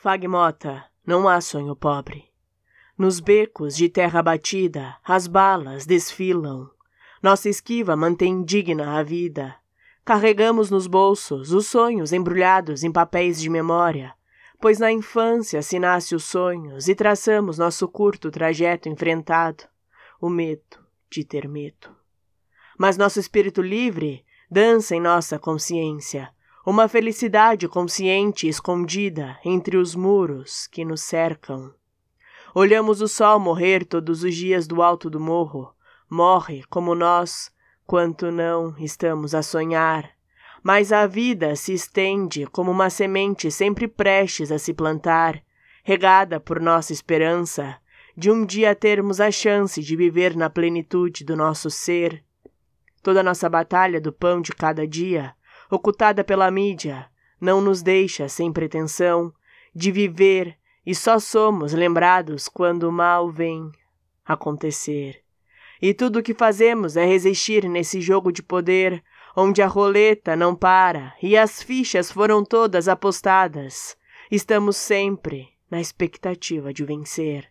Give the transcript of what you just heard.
Fagmota, não há sonho pobre. Nos becos de terra batida, as balas desfilam. Nossa esquiva mantém digna a vida. Carregamos nos bolsos os sonhos embrulhados em papéis de memória, pois na infância se nasce os sonhos e traçamos nosso curto trajeto enfrentado, o medo de ter medo. Mas nosso espírito livre dança em nossa consciência, uma felicidade consciente escondida entre os muros que nos cercam. Olhamos o sol morrer todos os dias do alto do morro, morre como nós, quanto não estamos a sonhar. Mas a vida se estende como uma semente sempre prestes a se plantar, regada por nossa esperança de um dia termos a chance de viver na plenitude do nosso ser. Toda nossa batalha do pão de cada dia, ocultada pela mídia, não nos deixa sem pretensão de viver e só somos lembrados quando o mal vem acontecer. E tudo o que fazemos é resistir nesse jogo de poder, onde a roleta não para e as fichas foram todas apostadas. Estamos sempre na expectativa de vencer.